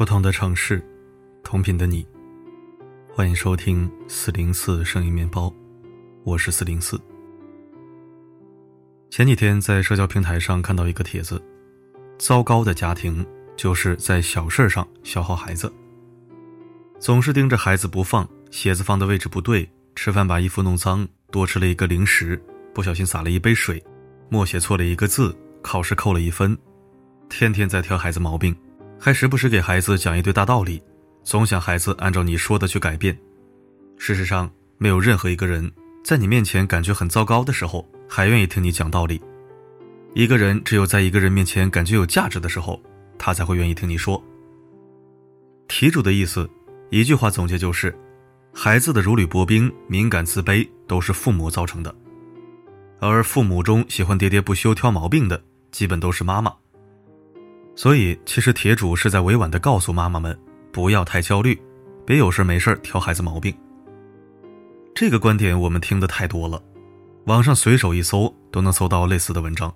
不同的城市，同频的你，欢迎收听四零四声音面包，我是四零四。前几天在社交平台上看到一个帖子：糟糕的家庭就是在小事上消耗孩子，总是盯着孩子不放，鞋子放的位置不对，吃饭把衣服弄脏，多吃了一个零食，不小心洒了一杯水，默写错了一个字，考试扣了一分，天天在挑孩子毛病。还时不时给孩子讲一堆大道理，总想孩子按照你说的去改变。事实上，没有任何一个人在你面前感觉很糟糕的时候，还愿意听你讲道理。一个人只有在一个人面前感觉有价值的时候，他才会愿意听你说。题主的意思，一句话总结就是：孩子的如履薄冰、敏感自卑，都是父母造成的。而父母中喜欢喋喋不休、挑毛病的，基本都是妈妈。所以，其实铁主是在委婉地告诉妈妈们，不要太焦虑，别有事没事挑孩子毛病。这个观点我们听得太多了，网上随手一搜都能搜到类似的文章。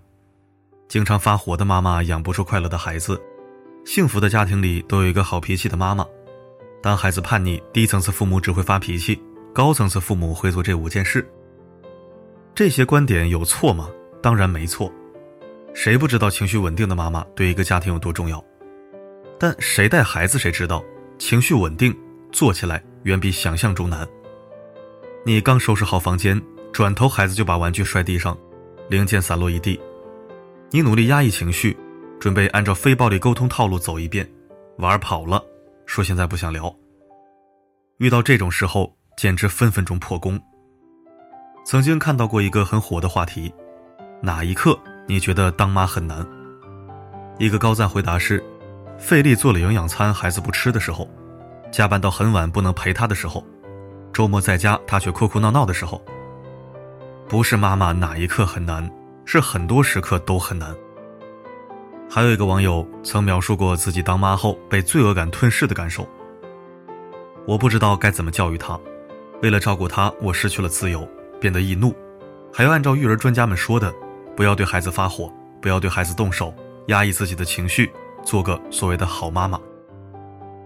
经常发火的妈妈养不出快乐的孩子，幸福的家庭里都有一个好脾气的妈妈。当孩子叛逆，低层次父母只会发脾气，高层次父母会做这五件事。这些观点有错吗？当然没错。谁不知道情绪稳定的妈妈对一个家庭有多重要？但谁带孩子谁知道，情绪稳定做起来远比想象中难。你刚收拾好房间，转头孩子就把玩具摔地上，零件散落一地。你努力压抑情绪，准备按照非暴力沟通套路走一遍，玩跑了，说现在不想聊。遇到这种时候，简直分分钟破功。曾经看到过一个很火的话题，哪一刻？你觉得当妈很难？一个高赞回答是：费力做了营养餐，孩子不吃的时候；加班到很晚不能陪他的时候；周末在家他却哭哭闹闹的时候。不是妈妈哪一刻很难，是很多时刻都很难。还有一个网友曾描述过自己当妈后被罪恶感吞噬的感受。我不知道该怎么教育他，为了照顾他，我失去了自由，变得易怒，还要按照育儿专家们说的。不要对孩子发火，不要对孩子动手，压抑自己的情绪，做个所谓的好妈妈。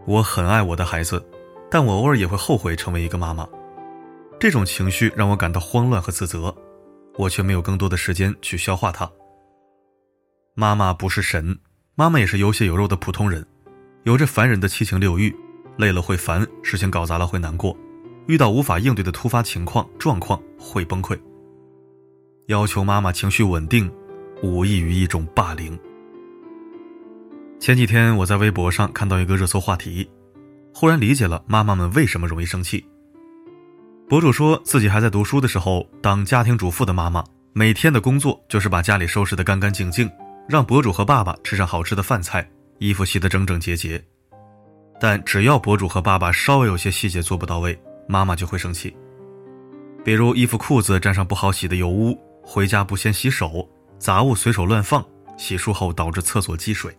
我很爱我的孩子，但我偶尔也会后悔成为一个妈妈。这种情绪让我感到慌乱和自责，我却没有更多的时间去消化它。妈妈不是神，妈妈也是有血有肉的普通人，有着凡人的七情六欲，累了会烦，事情搞砸了会难过，遇到无法应对的突发情况状况会崩溃。要求妈妈情绪稳定，无异于一种霸凌。前几天我在微博上看到一个热搜话题，忽然理解了妈妈们为什么容易生气。博主说自己还在读书的时候，当家庭主妇的妈妈每天的工作就是把家里收拾得干干净净，让博主和爸爸吃上好吃的饭菜，衣服洗得整整洁洁。但只要博主和爸爸稍微有些细节做不到位，妈妈就会生气，比如衣服裤子沾上不好洗的油污。回家不先洗手，杂物随手乱放，洗漱后导致厕所积水。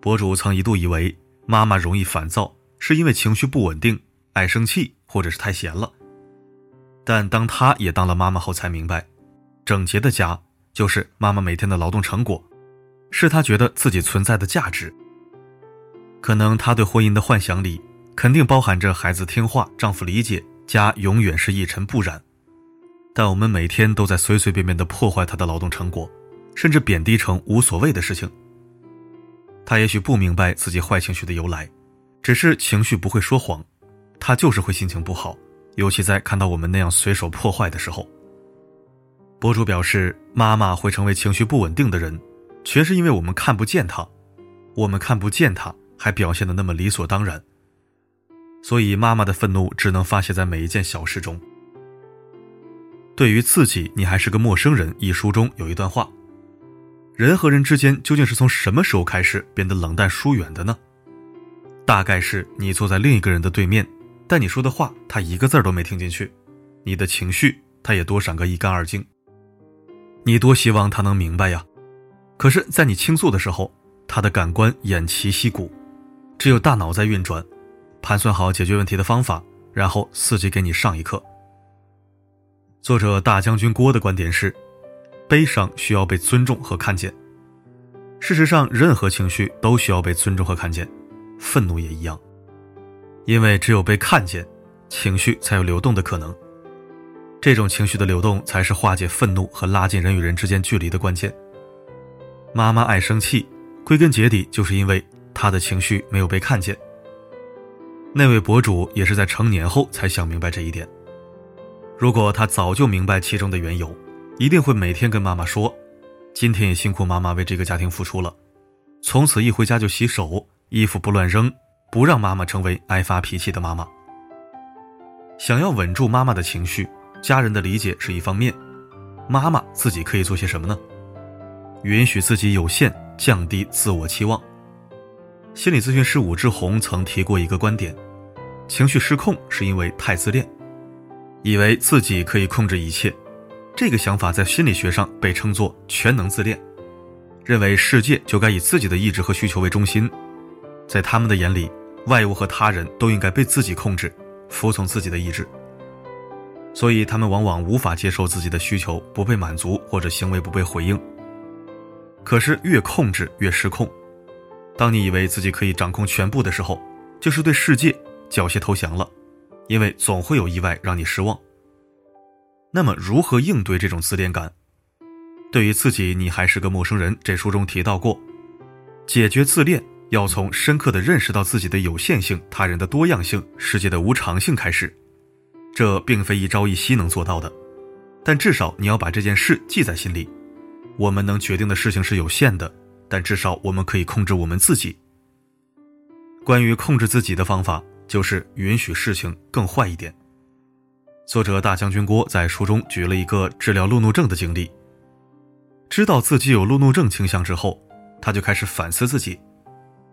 博主曾一度以为妈妈容易烦躁是因为情绪不稳定、爱生气，或者是太闲了。但当他也当了妈妈后，才明白，整洁的家就是妈妈每天的劳动成果，是她觉得自己存在的价值。可能她对婚姻的幻想里，肯定包含着孩子听话、丈夫理解、家永远是一尘不染。但我们每天都在随随便便的破坏他的劳动成果，甚至贬低成无所谓的事情。他也许不明白自己坏情绪的由来，只是情绪不会说谎，他就是会心情不好，尤其在看到我们那样随手破坏的时候。博主表示，妈妈会成为情绪不稳定的人，全是因为我们看不见她，我们看不见她，还表现的那么理所当然。所以，妈妈的愤怒只能发泄在每一件小事中。对于自己，你还是个陌生人。一书中有一段话：人和人之间究竟是从什么时候开始变得冷淡疏远的呢？大概是你坐在另一个人的对面，但你说的话他一个字都没听进去，你的情绪他也多闪个一干二净。你多希望他能明白呀，可是，在你倾诉的时候，他的感官偃旗息鼓，只有大脑在运转，盘算好解决问题的方法，然后伺机给你上一课。作者大将军郭的观点是：悲伤需要被尊重和看见。事实上，任何情绪都需要被尊重和看见，愤怒也一样。因为只有被看见，情绪才有流动的可能。这种情绪的流动，才是化解愤怒和拉近人与人之间距离的关键。妈妈爱生气，归根结底就是因为她的情绪没有被看见。那位博主也是在成年后才想明白这一点。如果他早就明白其中的缘由，一定会每天跟妈妈说：“今天也辛苦妈妈为这个家庭付出了。”从此一回家就洗手，衣服不乱扔，不让妈妈成为爱发脾气的妈妈。想要稳住妈妈的情绪。家人的理解是一方面，妈妈自己可以做些什么呢？允许自己有限，降低自我期望。心理咨询师武志红曾提过一个观点：情绪失控是因为太自恋，以为自己可以控制一切。这个想法在心理学上被称作全能自恋，认为世界就该以自己的意志和需求为中心，在他们的眼里，外物和他人都应该被自己控制，服从自己的意志。所以，他们往往无法接受自己的需求不被满足或者行为不被回应。可是，越控制越失控。当你以为自己可以掌控全部的时候，就是对世界缴械投降了，因为总会有意外让你失望。那么，如何应对这种自恋感？对于自己，你还是个陌生人。这书中提到过，解决自恋要从深刻的认识到自己的有限性、他人的多样性、世界的无常性开始。这并非一朝一夕能做到的，但至少你要把这件事记在心里。我们能决定的事情是有限的，但至少我们可以控制我们自己。关于控制自己的方法，就是允许事情更坏一点。作者大将军郭在书中举了一个治疗路怒症的经历。知道自己有路怒症倾向之后，他就开始反思自己：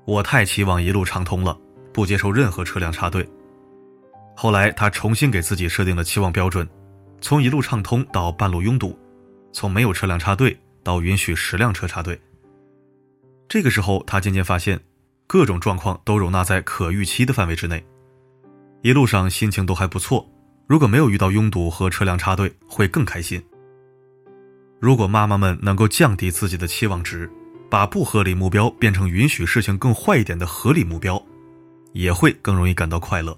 我太期望一路畅通了，不接受任何车辆插队。后来，他重新给自己设定了期望标准，从一路畅通到半路拥堵，从没有车辆插队到允许十辆车插队。这个时候，他渐渐发现，各种状况都容纳在可预期的范围之内，一路上心情都还不错。如果没有遇到拥堵和车辆插队，会更开心。如果妈妈们能够降低自己的期望值，把不合理目标变成允许事情更坏一点的合理目标，也会更容易感到快乐。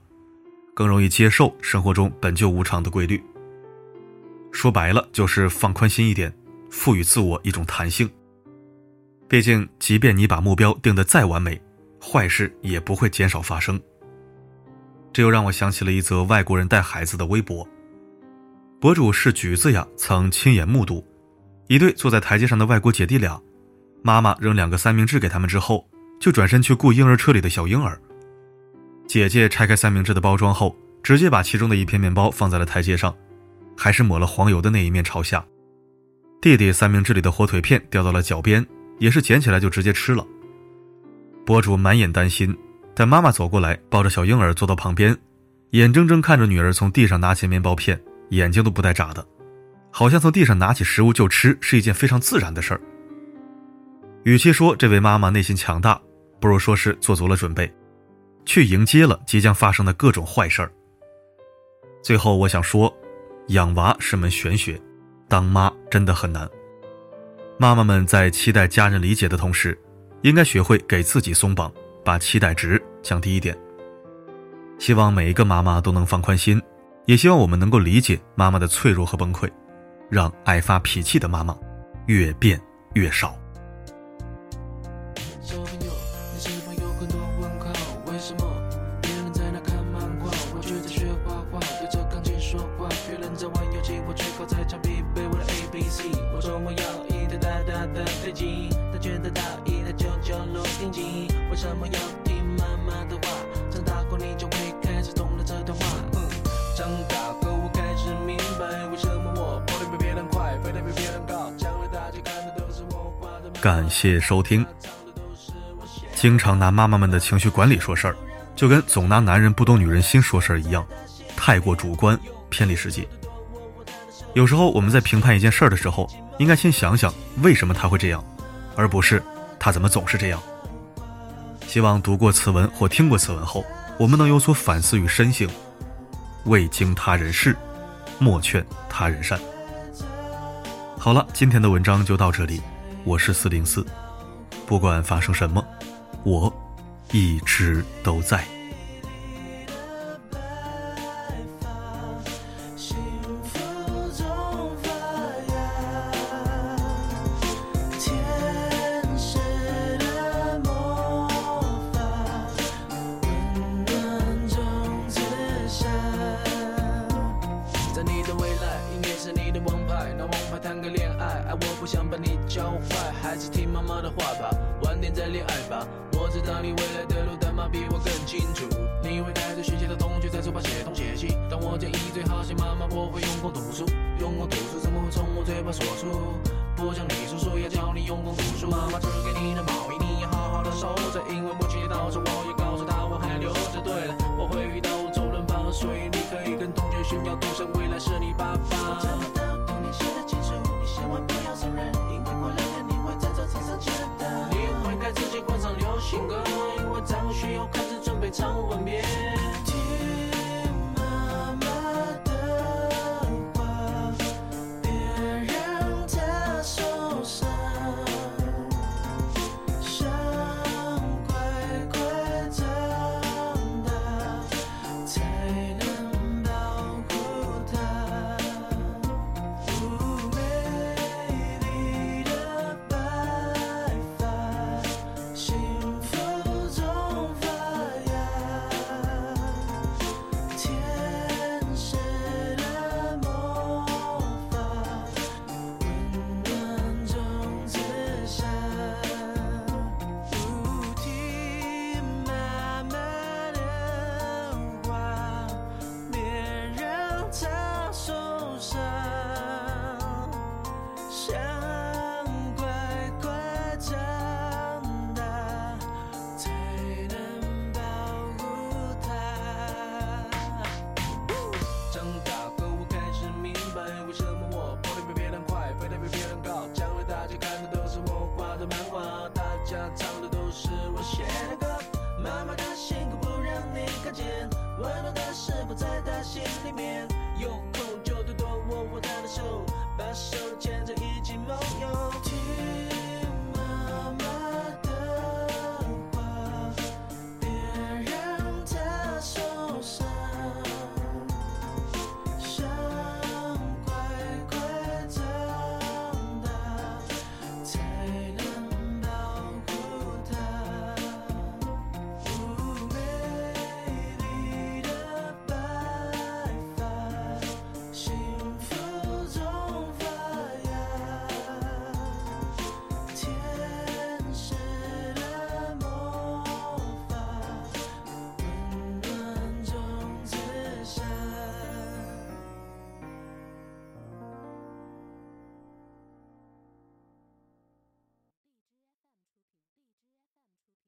更容易接受生活中本就无常的规律。说白了，就是放宽心一点，赋予自我一种弹性。毕竟，即便你把目标定得再完美，坏事也不会减少发生。这又让我想起了一则外国人带孩子的微博。博主是橘子呀，曾亲眼目睹一对坐在台阶上的外国姐弟俩，妈妈扔两个三明治给他们之后，就转身去顾婴儿车里的小婴儿。姐姐拆开三明治的包装后，直接把其中的一片面包放在了台阶上，还是抹了黄油的那一面朝下。弟弟三明治里的火腿片掉到了脚边，也是捡起来就直接吃了。博主满眼担心，但妈妈走过来，抱着小婴儿坐到旁边，眼睁睁看着女儿从地上拿起面包片，眼睛都不带眨的，好像从地上拿起食物就吃是一件非常自然的事儿。与其说这位妈妈内心强大，不如说是做足了准备。去迎接了即将发生的各种坏事儿。最后，我想说，养娃是门玄学，当妈真的很难。妈妈们在期待家人理解的同时，应该学会给自己松绑，把期待值降低一点。希望每一个妈妈都能放宽心，也希望我们能够理解妈妈的脆弱和崩溃，让爱发脾气的妈妈越变越少。感谢收听。经常拿妈妈们的情绪管理说事儿，就跟总拿男人不懂女人心说事儿一样，太过主观，偏离实际。有时候我们在评判一件事儿的时候，应该先想想为什么他会这样，而不是他怎么总是这样。希望读过此文或听过此文后，我们能有所反思与深省。未经他人事，莫劝他人善。好了，今天的文章就到这里。我是四零四，不管发生什么，我一直都在。功读书。用功读书怎么会从我嘴巴说出？不讲你叔叔要教你用功读书。妈妈织给你的毛衣，你要好好的收着，因为母亲节到时我也告诉她我还留着。对了，我会遇到周润发，所以你可以跟同学炫耀，赌神未来是你爸爸。情歌，因为在我需要开始准备唱吻别。